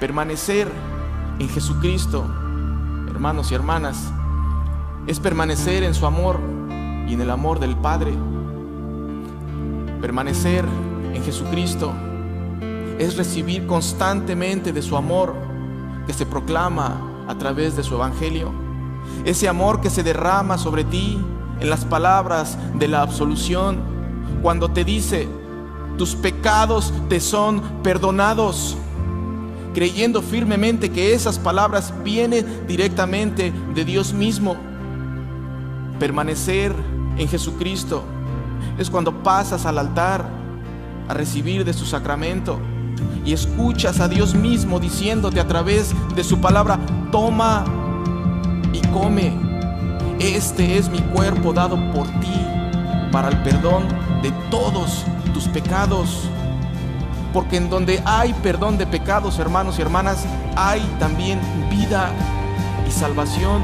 Permanecer en Jesucristo, hermanos y hermanas, es permanecer en su amor y en el amor del Padre. Permanecer en Jesucristo es recibir constantemente de su amor que se proclama a través de su evangelio. Ese amor que se derrama sobre ti en las palabras de la absolución, cuando te dice, tus pecados te son perdonados, creyendo firmemente que esas palabras vienen directamente de Dios mismo. Permanecer en Jesucristo es cuando pasas al altar a recibir de su sacramento y escuchas a Dios mismo diciéndote a través de su palabra, toma y come. Este es mi cuerpo dado por ti para el perdón de todos tus pecados. Porque en donde hay perdón de pecados, hermanos y hermanas, hay también vida y salvación.